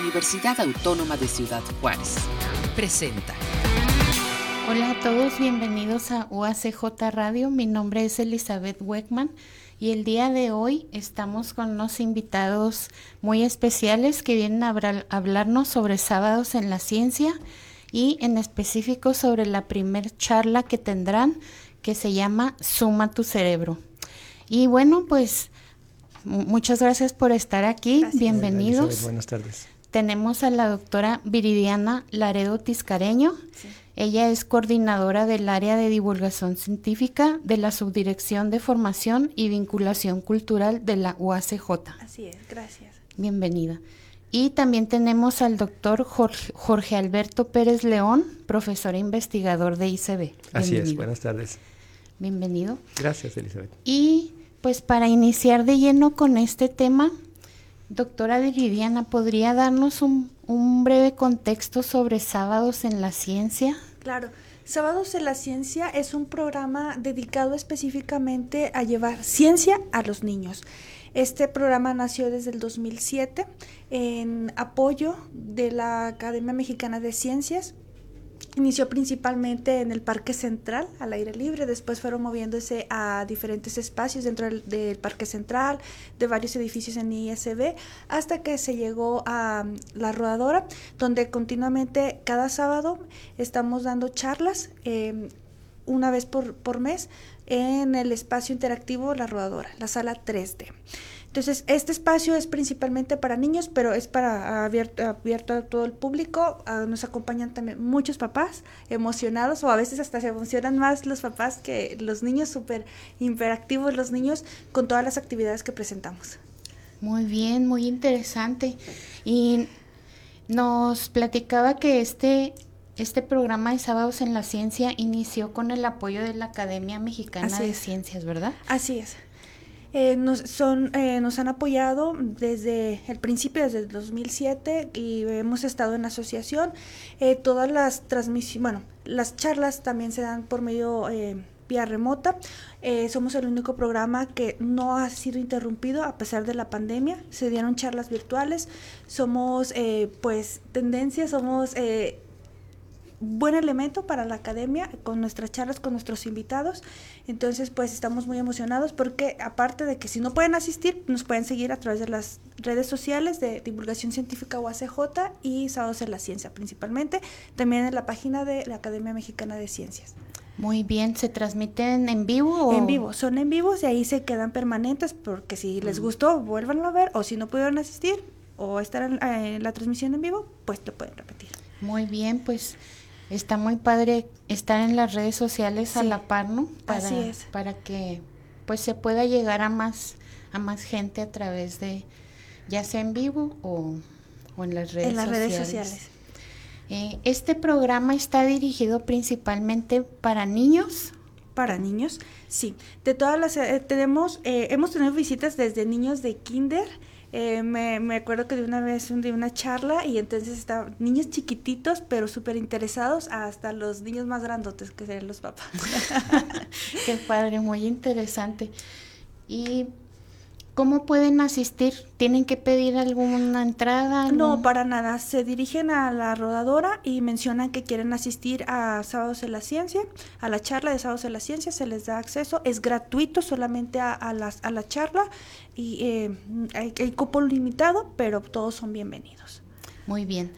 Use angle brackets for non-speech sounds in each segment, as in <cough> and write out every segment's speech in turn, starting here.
Universidad Autónoma de Ciudad Juárez. Presenta. Hola a todos, bienvenidos a UACJ Radio. Mi nombre es Elizabeth Weckman y el día de hoy estamos con unos invitados muy especiales que vienen a hablarnos sobre sábados en la ciencia y en específico sobre la primer charla que tendrán que se llama Suma tu cerebro. Y bueno, pues muchas gracias por estar aquí. Bienvenidos. buenas tardes. Tenemos a la doctora Viridiana Laredo Tiscareño. Ella es coordinadora del área de divulgación científica de la Subdirección de Formación y Vinculación Cultural de la UACJ. Así es, gracias. Bienvenida. Y también tenemos al doctor Jorge, Alberto Pérez León, profesor e investigador de ICB. Así es, buenas tardes. Bienvenido. Gracias, Elizabeth. Y pues para iniciar de lleno con este tema, doctora Viridiana, ¿podría darnos un, breve contexto sobre Sábados en la Ciencia? Claro. Sábados en la Ciencia es un programa dedicado específicamente a llevar ciencia a los niños. Este programa nació desde el 2007 en apoyo de la Academia Mexicana de Ciencias Inició principalmente en el Parque Central, al aire libre, después fueron moviéndose a diferentes espacios dentro del, Parque Central, de varios edificios en ISB, hasta que se llegó a um, la rodadora, donde continuamente cada sábado estamos dando charlas em, una vez por mes en el espacio interactivo La Rodadora, la sala 3D. Entonces, este espacio es principalmente para niños, pero es para abierto, abierto a todo el público. Ah, nos acompañan también muchos papás emocionados, o a veces hasta se emocionan más los papás que los niños, súper interactivos los niños con todas las actividades que presentamos. Muy bien, muy interesante. Y nos platicaba que este este programa de Sábados en la Ciencia inició con el apoyo de la Academia Mexicana de Ciencias, ¿verdad? Así es. Eh, nos, son, eh, nos han apoyado desde el principio, desde el 2007, y hemos estado en asociación. Eh, todas las transmisiones, bueno, las charlas también se dan por medio vía remota. somos el único programa que no ha sido interrumpido a pesar de la pandemia. Se dieron charlas virtuales. Somos, pues, tendencia, somos buen elemento para la academia con nuestras charlas con nuestros invitados. Entonces, pues estamos muy emocionados porque aparte de que si no pueden asistir, nos pueden seguir a través de las redes sociales de divulgación científica UACJ y Sábados en la Ciencia principalmente, también en la página de la Academia Mexicana de Ciencias. Muy bien, ¿se transmiten en vivo? En vivo, son en vivos y ahí se quedan permanentes porque si les gustó, vuelvan a ver o si no pudieron asistir o estar en, en la transmisión en vivo, pues lo pueden repetir. Muy bien, pues Está muy padre estar en las redes sociales a la par, ¿no? Para, Así es. Para que pues se pueda llegar a más, a más gente a través de, ya sea en vivo o, en las redes sociales. En las redes sociales. Eh, este programa está dirigido principalmente para niños. Para niños, sí. De todas las, eh, tenemos, eh, hemos tenido visitas desde niños de kinder, eh, me, me, acuerdo que de una vez de una charla y entonces estaban niños chiquititos pero súper interesados hasta los niños más grandotes que serían los papás. <laughs> Qué padre, muy interesante. Y ¿Cómo pueden asistir? ¿Tienen que pedir alguna entrada? No, para nada. Se dirigen a la rodadora y mencionan que quieren asistir a Sábados de la Ciencia, a la charla de Sábados de la Ciencia, se les da acceso. Es gratuito solamente a, a, a la charla y eh, hay, hay cupo limitado, pero todos son bienvenidos. Muy bien.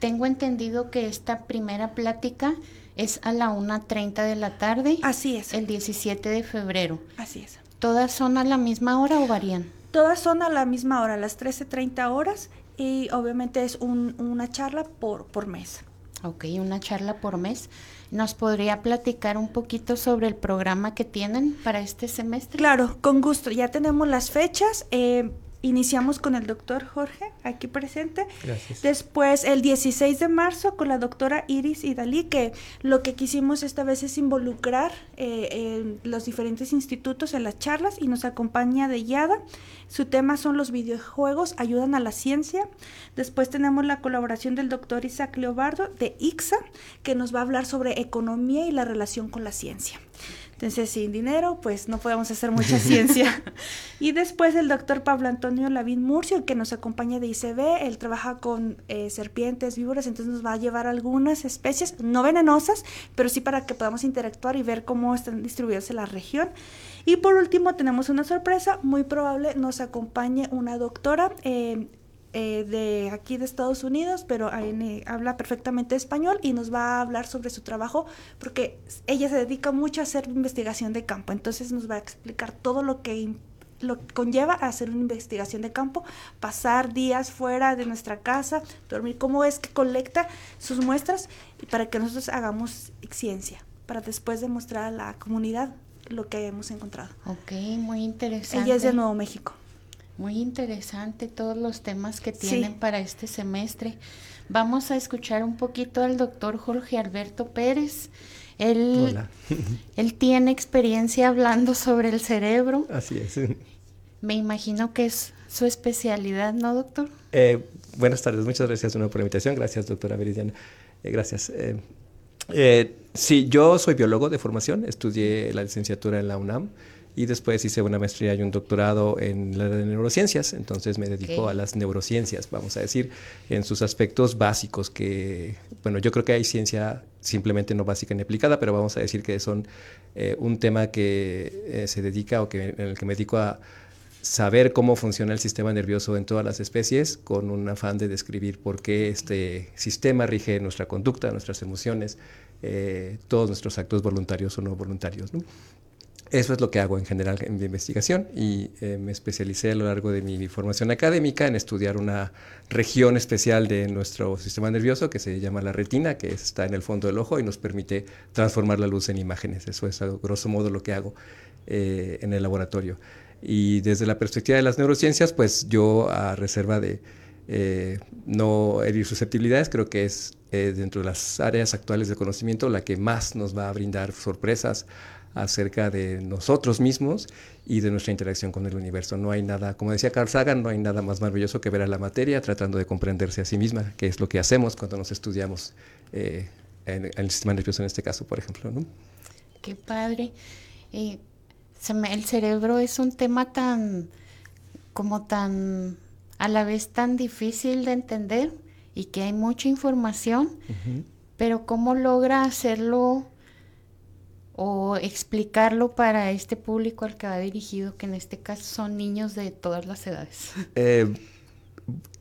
Tengo entendido que esta primera plática es a la 1.30 de la tarde. Así es. El 17 de febrero. Así es. ¿Todas son a la misma hora o varían? Todas son a la misma hora, las 13.30 horas y obviamente es una charla por, por mes. Ok, una charla por mes. ¿Nos podría platicar un poquito sobre el programa que tienen para este semestre? Claro, con gusto. Ya tenemos las fechas. Eh, iniciamos con el doctor Jorge, aquí presente. Gracias. Después, el 16 de marzo, con la doctora Iris Idalí, que lo que quisimos esta vez es involucrar eh, los diferentes institutos en las charlas y nos acompaña de Yada. Su tema son los videojuegos, ayudan a la ciencia. Después tenemos la colaboración del doctor Isaac Leobardo de IXA, que nos va a hablar sobre economía y la relación con la ciencia. Entonces, sin dinero, pues no podemos hacer mucha <laughs> ciencia. y después el doctor Pablo Antonio Lavín Murcio, que nos acompaña de ICB, él trabaja con eh, serpientes, víboras, entonces nos va a llevar algunas especies, no venenosas, pero sí para que podamos interactuar y ver cómo están distribuidas en la región. Y por último, tenemos una sorpresa, muy probable nos acompañe una doctora. Eh, eh, de aquí de Estados Unidos, pero eh, habla perfectamente español y nos va a hablar sobre su trabajo porque ella se dedica mucho a hacer investigación de campo, entonces nos va a explicar todo lo que lo conlleva a hacer una investigación de campo, pasar días fuera de nuestra casa, dormir, cómo es que colecta sus muestras y para que nosotros hagamos ciencia, para después demostrar a la comunidad lo que hemos encontrado. Ok, muy interesante. Ella es de Nuevo México. Muy interesante todos los temas que tienen para este semestre. Vamos a escuchar un poquito al doctor Jorge Alberto Pérez. Él, <laughs> él tiene experiencia hablando sobre el cerebro. Así es. Me imagino que es su especialidad, ¿no, doctor? Eh, buenas tardes, muchas gracias por la invitación. Gracias, doctora Viridiana. Eh, gracias. Eh, sí, yo soy biólogo de formación, estudié la licenciatura en la UNAM y después hice una maestría y un doctorado en la de neurociencias, entonces me dedico a las neurociencias, vamos a decir, en sus aspectos básicos que, bueno, yo creo que hay ciencia simplemente no básica ni aplicada, pero vamos a decir que son eh, un tema que eh, se dedica o que, en el que me dedico a saber cómo funciona el sistema nervioso en todas las especies con un afán de describir por qué este sistema rige nuestra conducta, nuestras emociones, eh, todos nuestros actos voluntarios o no voluntarios. ¿no? Eso es lo que hago en general en mi investigación y eh, me especialicé a lo largo de mi formación académica en estudiar una región especial de nuestro sistema nervioso que se llama la retina, que está en el fondo del ojo y nos permite transformar la luz en imágenes. Eso es a grosso modo lo que hago eh, en el laboratorio. Y desde la perspectiva de las neurociencias, pues yo a reserva de eh, no herir susceptibilidades, creo que es dentro de las áreas actuales de conocimiento la que más nos va a brindar sorpresas acerca de nosotros mismos y de nuestra interacción con el universo. No hay nada, como decía Carl Sagan, no hay nada más maravilloso que ver a la materia tratando de comprenderse a sí misma, que es lo que hacemos cuando nos estudiamos eh, en, el sistema nervioso en este caso, por ejemplo. ¿no? Qué padre. Eh, el cerebro es un tema tan, como tan, a la vez tan difícil de entender y que hay mucha información, pero ¿cómo logra hacerlo o explicarlo para este público al que va dirigido, que en este caso son niños de todas las edades? <laughs> Eh,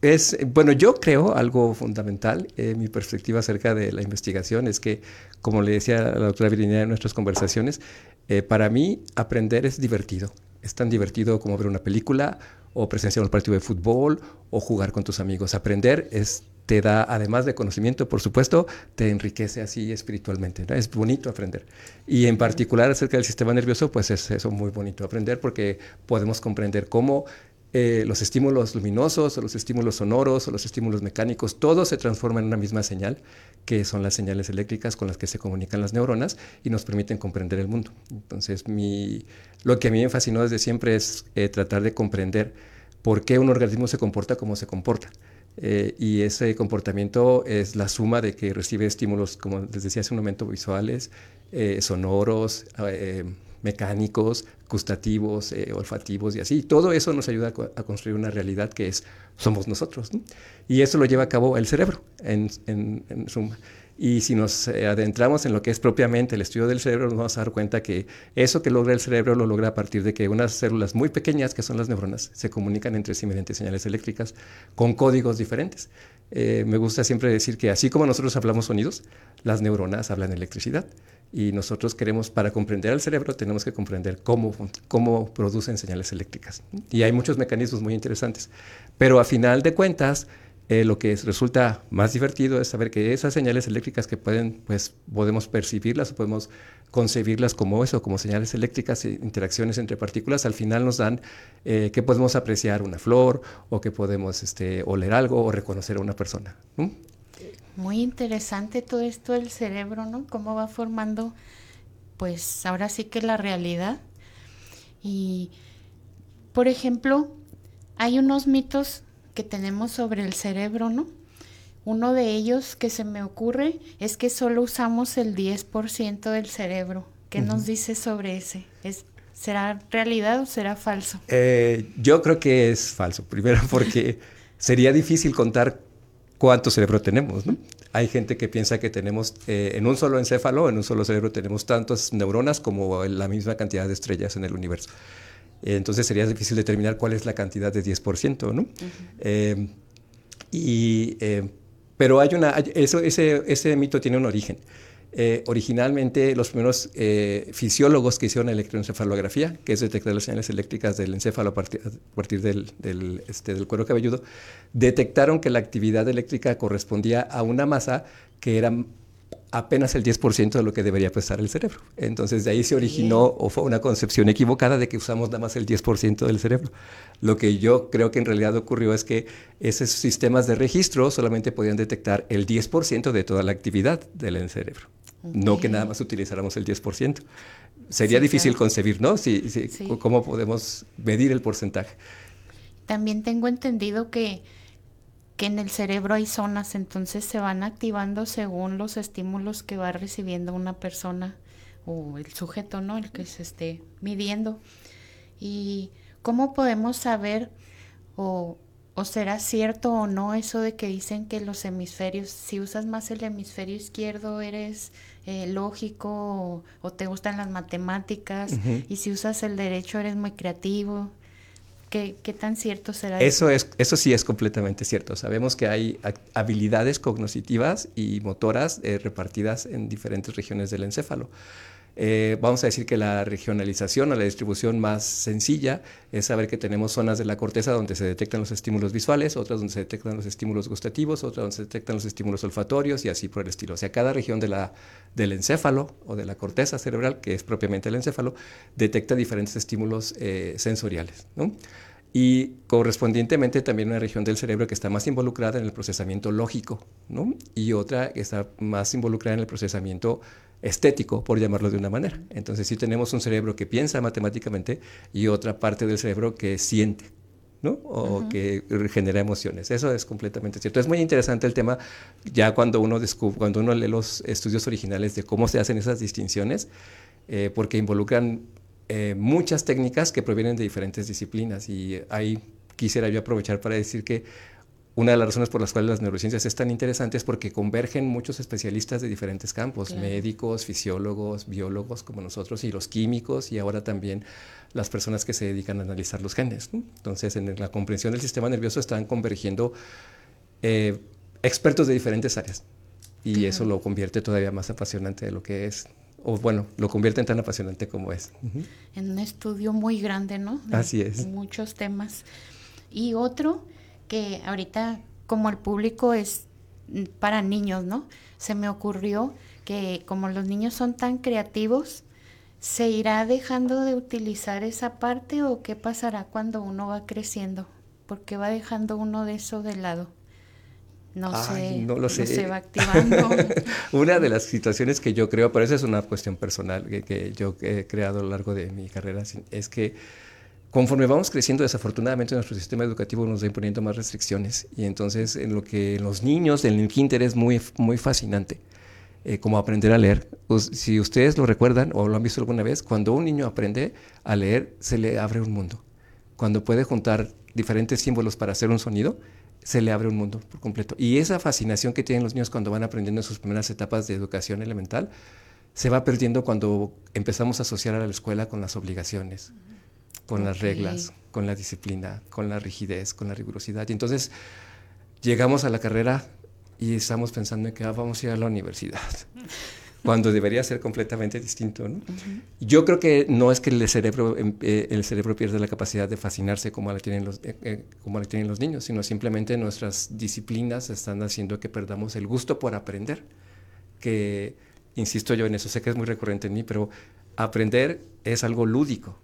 es, bueno, yo creo algo fundamental, eh, mi perspectiva acerca de la investigación es que, como le decía la doctora Virginia en nuestras conversaciones, eh, para mí aprender es divertido. Es tan divertido como ver una película o presenciar un partido de fútbol o jugar con tus amigos. Aprender es te da, además de conocimiento, por supuesto, te enriquece así espiritualmente. Es bonito aprender. Y en particular acerca del sistema nervioso, pues es eso muy bonito aprender porque podemos comprender cómo eh, los estímulos luminosos o los estímulos sonoros o los estímulos mecánicos, todo se transforma en una misma señal, que son las señales eléctricas con las que se comunican las neuronas y nos permiten comprender el mundo. Entonces, mi, lo que a mí me fascinó desde siempre es eh, tratar de comprender por qué un organismo se comporta como se comporta. Eh, y ese comportamiento es la suma de que recibe estímulos, como les decía hace un momento, visuales, eh, sonoros, eh, mecánicos, gustativos, olfativos y así. Todo eso nos ayuda a, construir una realidad que es somos nosotros. Y eso lo lleva a cabo el cerebro, en, en, en suma. Y si nos eh, adentramos en lo que es propiamente el estudio del cerebro, nos vamos a dar cuenta que eso que logra el cerebro lo logra a partir de que unas células muy pequeñas, que son las neuronas, se comunican entre sí mediante señales eléctricas con códigos diferentes. Eh, me gusta siempre decir que así como nosotros hablamos sonidos, las neuronas hablan electricidad. Y nosotros queremos, para comprender al cerebro, tenemos que comprender cómo, cómo producen señales eléctricas. Y hay muchos mecanismos muy interesantes. Pero a final de cuentas, eh, lo que resulta más divertido es saber que esas señales eléctricas que pueden, pues podemos percibirlas o podemos concebirlas como eso, como señales eléctricas, e interacciones entre partículas, al final nos dan eh, que podemos apreciar una flor o que podemos este, oler algo o reconocer a una persona. Muy interesante todo esto del cerebro, ¿no? Cómo va formando, pues ahora sí que la realidad. Y, por ejemplo, hay unos mitos que tenemos sobre el cerebro, ¿no? Uno de ellos que se me ocurre es que solo usamos el 10% del cerebro ¿Qué nos dice sobre ese? ¿Es, ¿Será realidad o será falso? Eh, yo creo que es falso. Primero porque <laughs> sería difícil contar cuánto cerebro tenemos. ¿no? Hay gente que piensa que tenemos eh, en un solo encéfalo, en un solo cerebro tenemos tantas neuronas como la misma cantidad de estrellas en el universo. Entonces sería difícil determinar cuál es la cantidad de 10%. ¿no? Eh, y, pero hay una, eso, ese, ese mito tiene un origen. Eh, originalmente los primeros eh, fisiólogos que hicieron electroencefalografía, que es detectar las señales eléctricas del encéfalo a partir, a partir del, del, este, del, cuero cabelludo, detectaron que la actividad eléctrica correspondía a una masa que era apenas el 10% de lo que debería pesar el cerebro. Entonces de ahí se originó o fue una concepción equivocada de que usamos nada más el 10% del cerebro. Lo que yo creo que en realidad ocurrió es que esos sistemas de registro solamente podían detectar el 10% de toda la actividad del cerebro no que nada más utilizáramos el 10%. Sería difícil concebir, ¿no? Si, ¿Cómo podemos medir el porcentaje? También tengo entendido que, que en el cerebro hay zonas, entonces se van activando según los estímulos que va recibiendo una persona o el sujeto, ¿no? El que se esté midiendo. ¿Y cómo podemos saber o ¿O será cierto o no eso de que dicen que los hemisferios, si usas más el hemisferio izquierdo eres eh, lógico o, te gustan las matemáticas y si usas el derecho eres muy creativo? ¿Qué, ¿Qué, tan cierto será eso? Es, eso sí es completamente cierto. Sabemos que hay habilidades cognitivas y motoras eh, repartidas en diferentes regiones del encéfalo. Eh, vamos a decir que la regionalización o la distribución más sencilla es saber que tenemos zonas de la corteza donde se detectan los estímulos visuales, otras donde se detectan los estímulos gustativos, otras donde se detectan los estímulos olfatorios y así por el estilo. O sea, cada región del encéfalo o de la corteza cerebral, que es propiamente el encéfalo, detecta diferentes estímulos eh, sensoriales. Y correspondientemente también una región del cerebro que está más involucrada en el procesamiento lógico, ¿no? y otra que está más involucrada en el procesamiento estético, por llamarlo de una manera. Entonces sí tenemos un cerebro que piensa matemáticamente y otra parte del cerebro que siente, ¿no? O que genera emociones. Eso es completamente cierto. Es muy interesante el tema ya cuando uno descubre, cuando uno lee los estudios originales de cómo se hacen esas distinciones, eh, porque involucran eh, muchas técnicas que provienen de diferentes disciplinas y ahí quisiera yo aprovechar para decir que una de las razones por las cuales las neurociencias es tan interesante es porque convergen muchos especialistas de diferentes campos, médicos, fisiólogos, biólogos como nosotros y los químicos y ahora también las personas que se dedican a analizar los genes. Entonces, en la comprensión del sistema nervioso están convergiendo eh, expertos de diferentes áreas y eso lo convierte todavía más apasionante de lo que es o bueno, lo convierte en tan apasionante como es. En un estudio muy grande, ¿no? Así es. Muchos temas. Y otro que ahorita como el público es para niños, ¿no? Se me ocurrió que como los niños son tan creativos, ¿se irá dejando de utilizar esa parte o qué pasará cuando uno va creciendo? Porque va dejando uno de eso de lado. No sé, no lo sé. se va activando. <laughs> una de las situaciones que yo creo, pero esa es una cuestión personal que, que yo he creado a lo largo de mi carrera, es que Conforme vamos creciendo, desafortunadamente nuestro sistema educativo nos va imponiendo más restricciones y entonces en lo que los niños en el kinder es muy, muy fascinante, eh, como aprender a leer. Pues, si ustedes lo recuerdan o lo han visto alguna vez, cuando un niño aprende a leer, se le abre un mundo. Cuando puede juntar diferentes símbolos para hacer un sonido, se le abre un mundo por completo. Y esa fascinación que tienen los niños cuando van aprendiendo en sus primeras etapas de educación elemental, se va perdiendo cuando empezamos a asociar a la escuela con las obligaciones con las reglas, con la disciplina, con la rigidez, con la rigurosidad. Y entonces llegamos a la carrera y estamos pensando en que ah, vamos a ir a la universidad, <laughs> cuando debería ser completamente distinto. Yo creo que no es que el cerebro, em, eh, el cerebro pierda la capacidad de fascinarse como la, tienen los, eh, eh, como la tienen los niños, sino simplemente nuestras disciplinas están haciendo que perdamos el gusto por aprender, que, insisto yo en eso, sé que es muy recurrente en mí, pero aprender es algo lúdico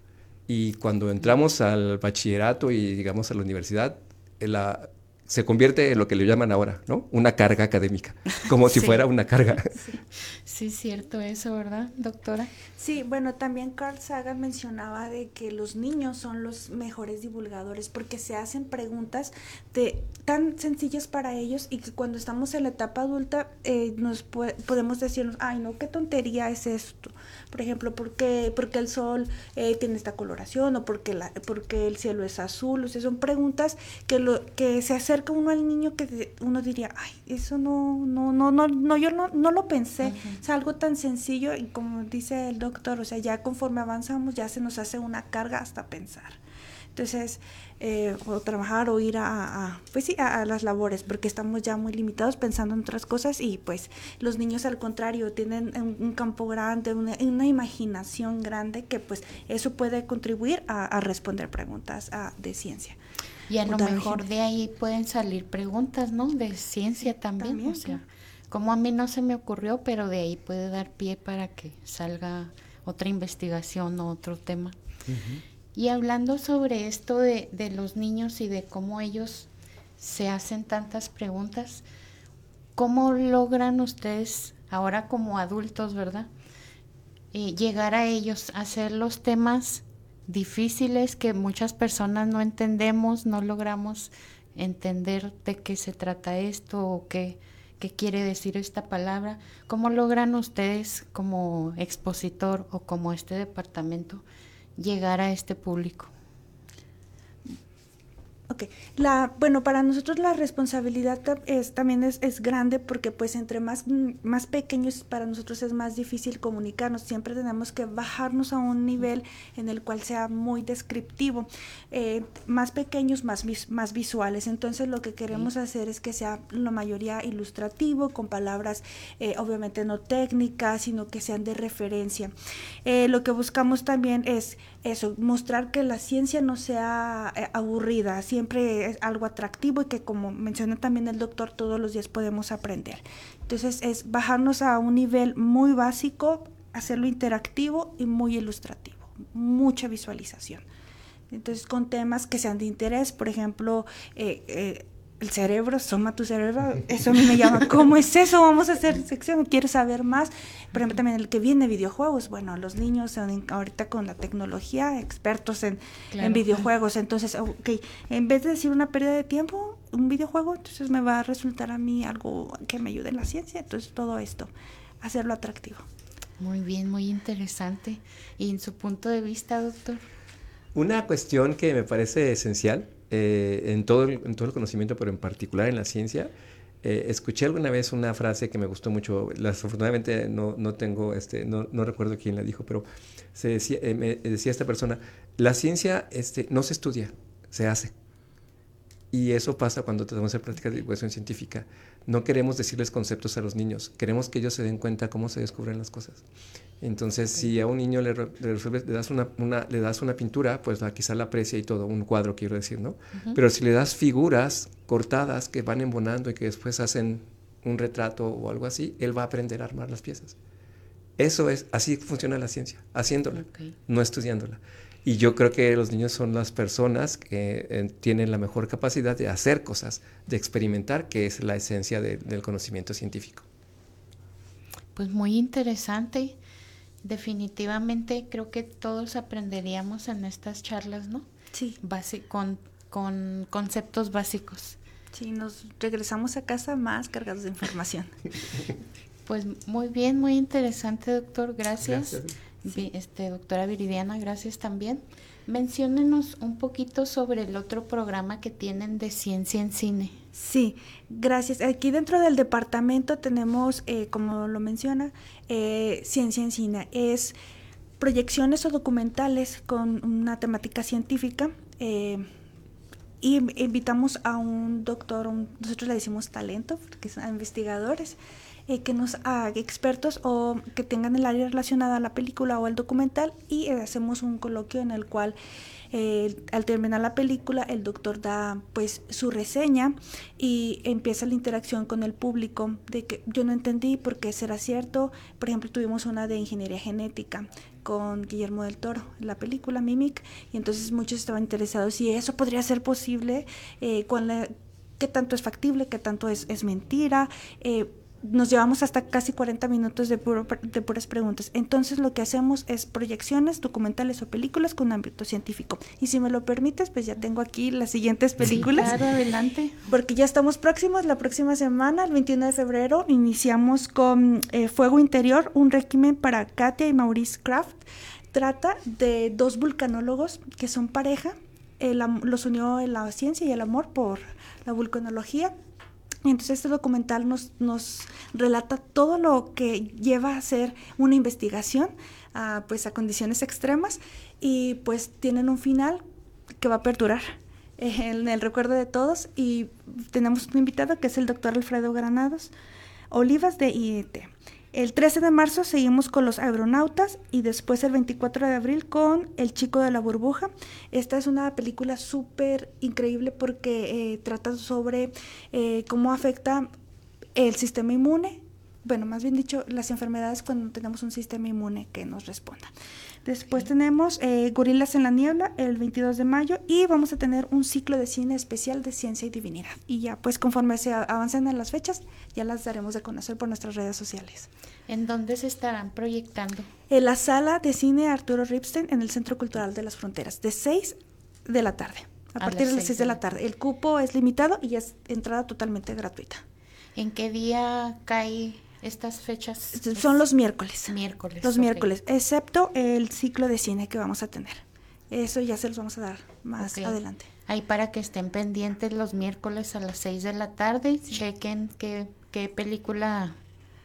y cuando entramos al bachillerato y digamos a la universidad, la se convierte en lo que le llaman ahora, ¿no? Una carga académica, como si <laughs> fuera una carga. Sí. sí, cierto eso, ¿verdad, doctora? Sí, bueno, también Carl Sagan mencionaba de que los niños son los mejores divulgadores porque se hacen preguntas de, tan sencillas para ellos y que cuando estamos en la etapa adulta eh, nos podemos decirnos, ay, no, qué tontería es esto. Por ejemplo, ¿por qué, porque el sol eh, tiene esta coloración o porque, la, porque el cielo es azul? O sea, son preguntas que, lo, que se acerca uno al niño que uno diría, ay, eso no, no, no, no, no yo no, no lo pensé. Es algo tan sencillo y como dice el doctor, o sea, ya conforme avanzamos ya se nos hace una carga hasta pensar. Entonces, eh, o trabajar o ir a, pues sí, a, las labores, porque estamos ya muy limitados pensando en otras cosas y pues los niños al contrario tienen un, campo grande, una, imaginación grande que pues eso puede contribuir a, responder preguntas de ciencia. Y a lo mejor de ahí pueden salir preguntas, ¿no? De ciencia también, o sea, como a mí no se me ocurrió, pero de ahí puede dar pie para que salga otra investigación o otro tema. Y hablando sobre esto de, de, los niños y de cómo ellos se hacen tantas preguntas, ¿cómo logran ustedes, ahora como adultos, verdad? Eh, llegar a ellos, hacer los temas difíciles que muchas personas no entendemos, no logramos entender de qué se trata esto o qué, qué quiere decir esta palabra. ¿Cómo logran ustedes como expositor o como este departamento llegar a este público? Ok, la, bueno, para nosotros la responsabilidad es, también es, es, grande porque pues entre más, más pequeños para nosotros es más difícil comunicarnos, siempre tenemos que bajarnos a un nivel en el cual sea muy descriptivo, eh, más pequeños, más, más visuales, entonces lo que queremos hacer es que sea la mayoría ilustrativo, con palabras eh, obviamente no técnicas, sino que sean de referencia. Eh, lo que buscamos también es eso, mostrar que la ciencia no sea aburrida, siempre es algo atractivo y que como menciona también el doctor, todos los días podemos aprender. Entonces es bajarnos a un nivel muy básico, hacerlo interactivo y muy ilustrativo, mucha visualización. Entonces con temas que sean de interés, por ejemplo, eh, eh, el cerebro, soma tu cerebro, eso a mí me llama, ¿cómo es eso? Vamos a hacer sección, quiero saber más. Por ejemplo, también el que viene videojuegos, bueno, los niños son ahorita con la tecnología, expertos en, en videojuegos, entonces, ok, en vez de decir una pérdida de tiempo, un videojuego, entonces me va a resultar a mí algo que me ayude en la ciencia, entonces todo esto, hacerlo atractivo. Muy bien, muy interesante. ¿Y en su punto de vista, doctor? Una cuestión que me parece esencial eh, en, todo el, conocimiento, pero en particular en la ciencia, eh, escuché alguna vez una frase que me gustó mucho, desafortunadamente no, no tengo, este, no, no, recuerdo quién la dijo, pero se decía, eh, me decía esta persona, la ciencia este, no se estudia, se hace. Y eso pasa cuando tratamos de prácticas de divulgación científica. No queremos decirles conceptos a los niños, queremos que ellos se den cuenta cómo se descubren las cosas. Entonces, si a un niño le, le, das una, le das una pintura, pues quizá la aprecia y todo, un cuadro quiero decir, ¿no? Pero si le das figuras cortadas que van embonando y que después hacen un retrato o algo así, él va a aprender a armar las piezas. Eso es, así funciona la ciencia, haciéndola, no estudiándola. Y yo creo que los niños son las personas que eh, tienen la mejor capacidad de hacer cosas, de experimentar, que es la esencia del conocimiento científico. Pues muy interesante definitivamente creo que todos aprenderíamos en estas charlas, ¿no? Sí. con, con conceptos básicos. Sí, nos regresamos a casa más cargados de información. <laughs> pues muy bien, muy interesante, doctor. Gracias. Este, doctora Viridiana, gracias también. Menciónenos un poquito sobre el otro programa que tienen de ciencia en cine. Sí, gracias. Aquí dentro del departamento tenemos, eh, como lo menciona, eh, ciencia en cine. Es proyecciones o documentales con una temática científica. Eh, y invitamos a un doctor, nosotros le decimos talento, porque son investigadores, eh, que nos hagan expertos o que tengan el área relacionada a la película o al documental y hacemos un coloquio en el cual eh, al terminar la película el doctor da pues su reseña y empieza la interacción con el público de que yo no entendí por qué será cierto. Por ejemplo, tuvimos una de ingeniería genética con Guillermo del Toro, la película Mimic, y entonces muchos estaban interesados si eso podría ser posible, eh, qué tanto es factible, qué tanto es, es mentira. Eh, nos llevamos hasta casi 40 minutos de, puro, de puras preguntas. Entonces lo que hacemos es proyecciones, documentales o películas con ámbito científico. Y si me lo permites, pues ya tengo aquí las siguientes películas. claro, adelante. Porque ya estamos próximos. La próxima semana, el 21 de febrero, iniciamos con eh, Fuego Interior, un régimen para Katia y Maurice Kraft. Trata de dos vulcanólogos que son pareja. los unió la ciencia y el amor por la vulcanología entonces este documental nos, relata todo lo que lleva a hacer una investigación a, pues a condiciones extremas y pues tienen un final que va a perdurar <laughs> en el recuerdo de todos y tenemos un invitado que es el doctor Alfredo Granados Olivas de IET. El 13 de marzo seguimos con los aeronautas y después el 24 de abril con El chico de la burbuja. Esta es una película súper increíble porque eh, trata sobre eh, cómo afecta el sistema inmune, bueno, más bien dicho, las enfermedades cuando tenemos un sistema inmune que nos responda. Después tenemos eh, Gorilas en la Niebla el 22 de mayo y vamos a tener un ciclo de cine especial de ciencia y divinidad. Y ya, pues conforme se avancen en las fechas, ya las daremos de conocer por nuestras redes sociales. ¿En dónde se estarán proyectando? En la sala de cine Arturo Ripstein en el Centro Cultural de las Fronteras, de 6 de la tarde. A, partir de las 6 de la tarde. El cupo es limitado y es entrada totalmente gratuita. ¿En qué día cae estas fechas? Son los miércoles. Miércoles. Los miércoles, excepto el ciclo de cine que vamos a tener. Eso ya se los vamos a dar más adelante. Ahí para que estén pendientes los miércoles a las 6 de la tarde y chequen qué, qué película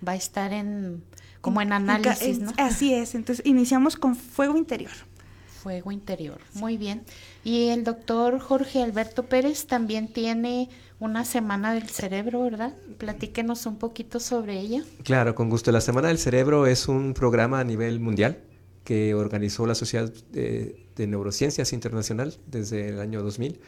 va a estar en como en análisis, ¿no? Así es. Entonces iniciamos con Fuego Interior. Fuego Interior. Muy bien. Y el doctor Jorge Alberto Pérez también tiene una Semana del Cerebro, ¿verdad? Platíquenos un poquito sobre ella. Claro, con gusto. La Semana del Cerebro es un programa a nivel mundial que organizó la Sociedad de, Neurociencias Internacional desde el año 2000.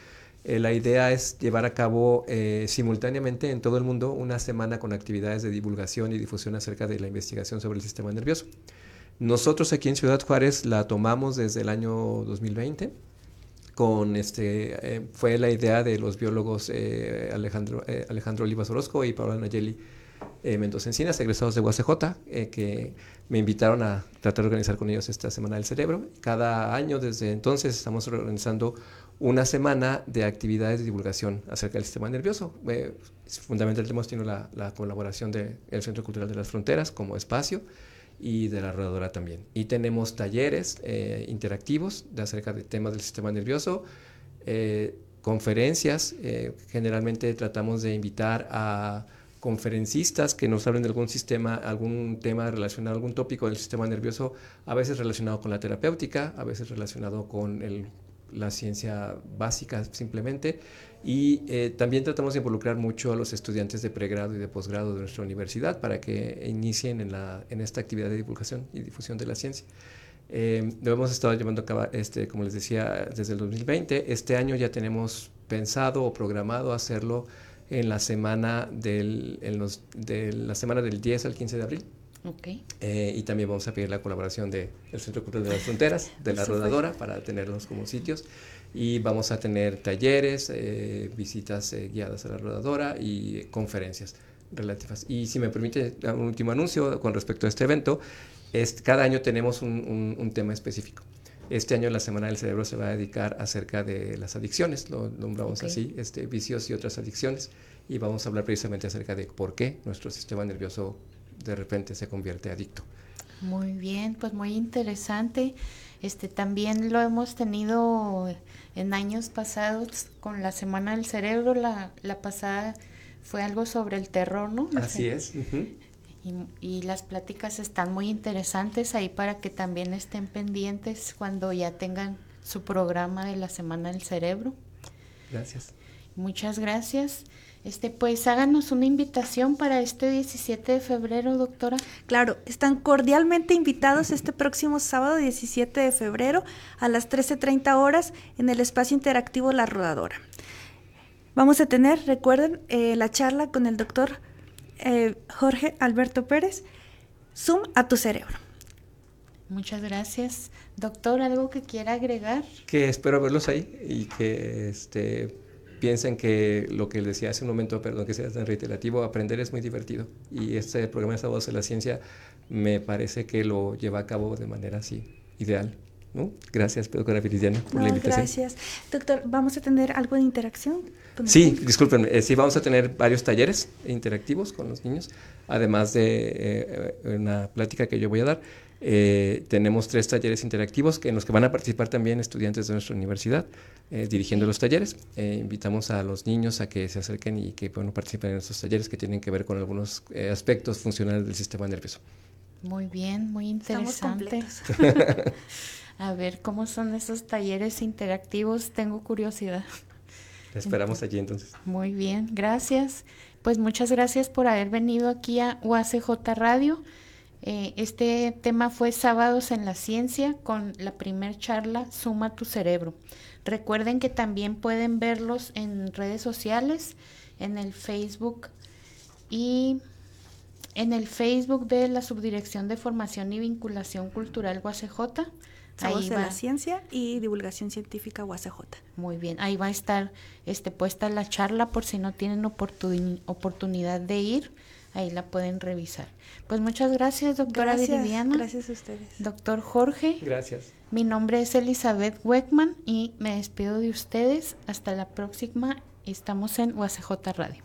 Eh, la idea es llevar a cabo eh, simultáneamente en todo el mundo una semana con actividades de divulgación y difusión acerca de la investigación sobre el sistema nervioso. Nosotros aquí en Ciudad Juárez la tomamos desde el año 2020 con este, eh, fue la idea de los biólogos eh, Alejandro, eh, Olivas Orozco y Paola Nayeli Mendoza Encinas, egresados de UACJ, que me invitaron a tratar de organizar con ellos esta Semana del Cerebro. Cada año desde entonces estamos organizando una semana de actividades de divulgación acerca del sistema nervioso. fundamentalmente hemos tenido la, la colaboración del Centro Cultural de las Fronteras como espacio y de la rodadora también. Y tenemos talleres eh, interactivos de acerca de temas del sistema nervioso, eh, conferencias, eh, generalmente tratamos de invitar a conferencistas que nos hablen de algún sistema, algún tema relacionado, algún tópico del sistema nervioso, a veces relacionado con la terapéutica, a veces relacionado con el, la ciencia básica simplemente, y eh, también tratamos de involucrar mucho a los estudiantes de pregrado y de posgrado de nuestra universidad para que inicien en, la, en esta actividad de divulgación y difusión de la ciencia. Eh, lo hemos estado llevando a cabo, este, como les decía, desde el 2020. Este año ya tenemos pensado o programado hacerlo en la semana del, en los, de la semana del 10 al 15 de abril. Okay. Eh, y también vamos a pedir la colaboración del Centro Cultural de las Fronteras, de la Rodadora, para tenerlos como sitios y vamos a tener talleres, eh, visitas eh, guiadas a la rodadora y conferencias relativas. Y si me permite un último anuncio con respecto a este evento, es, cada año tenemos un, un, tema específico. Este año la Semana del Cerebro se va a dedicar acerca de las adicciones, lo nombramos así, este, vicios y otras adicciones, y vamos a hablar precisamente acerca de por qué nuestro sistema nervioso de repente se convierte adicto. Muy bien, pues muy interesante. Este también lo hemos tenido en años pasados con la Semana del Cerebro, la, la pasada fue algo sobre el terror, ¿no? Así es. y, las pláticas están muy interesantes ahí para que también estén pendientes cuando ya tengan su programa de la Semana del Cerebro. Gracias. Muchas gracias. Este, pues háganos una invitación para este 17 de febrero, doctora. Claro, están cordialmente invitados este próximo sábado 17 de febrero a las 13.30 horas en el espacio interactivo La Rodadora. Vamos a tener, recuerden, eh, la charla con el doctor eh, Jorge Alberto Pérez, Zoom a tu cerebro. Muchas gracias. Doctor, ¿algo que quiera agregar? Que espero verlos ahí y que este piensen que lo que les decía hace un momento, perdón que sea tan reiterativo, aprender es muy divertido. Y este programa de Sábados de la Ciencia me parece que lo lleva a cabo de manera así, ideal. ¿No? Gracias, doctora Viridiana, por la invitación. Gracias. Doctor, ¿vamos a tener algo de interacción? Sí, discúlpenme. Eh, sí, vamos a tener varios talleres interactivos con los niños, además de eh, una plática que yo voy a dar. Eh, tenemos tres talleres interactivos en los que van a participar también estudiantes de nuestra universidad dirigiendo los talleres. invitamos a los niños a que se acerquen y que bueno, participen en estos talleres que tienen que ver con algunos aspectos funcionales del sistema nervioso. Muy bien, muy interesante. <laughs> <laughs> a ver, ¿cómo son esos talleres interactivos? Tengo curiosidad. Te esperamos allí entonces. Muy bien, gracias. Pues muchas gracias por haber venido aquí a UACJ Radio. Eh, este tema fue Sábados en la Ciencia con la primer charla Suma tu Cerebro. Recuerden que también pueden verlos en redes sociales, en el Facebook y en el Facebook de la Subdirección de Formación y Vinculación Cultural UACJ. Ahí de la Ciencia y Divulgación Científica UACJ. Muy bien, ahí va a estar este, puesta la charla por si no tienen oportunidad de ir, ahí la pueden revisar. Pues muchas gracias, doctora gracias, Gracias a ustedes. Doctor Jorge. Gracias. Mi nombre es Elizabeth Weckman y me despido de ustedes. Hasta la próxima. Estamos en UACJ Radio.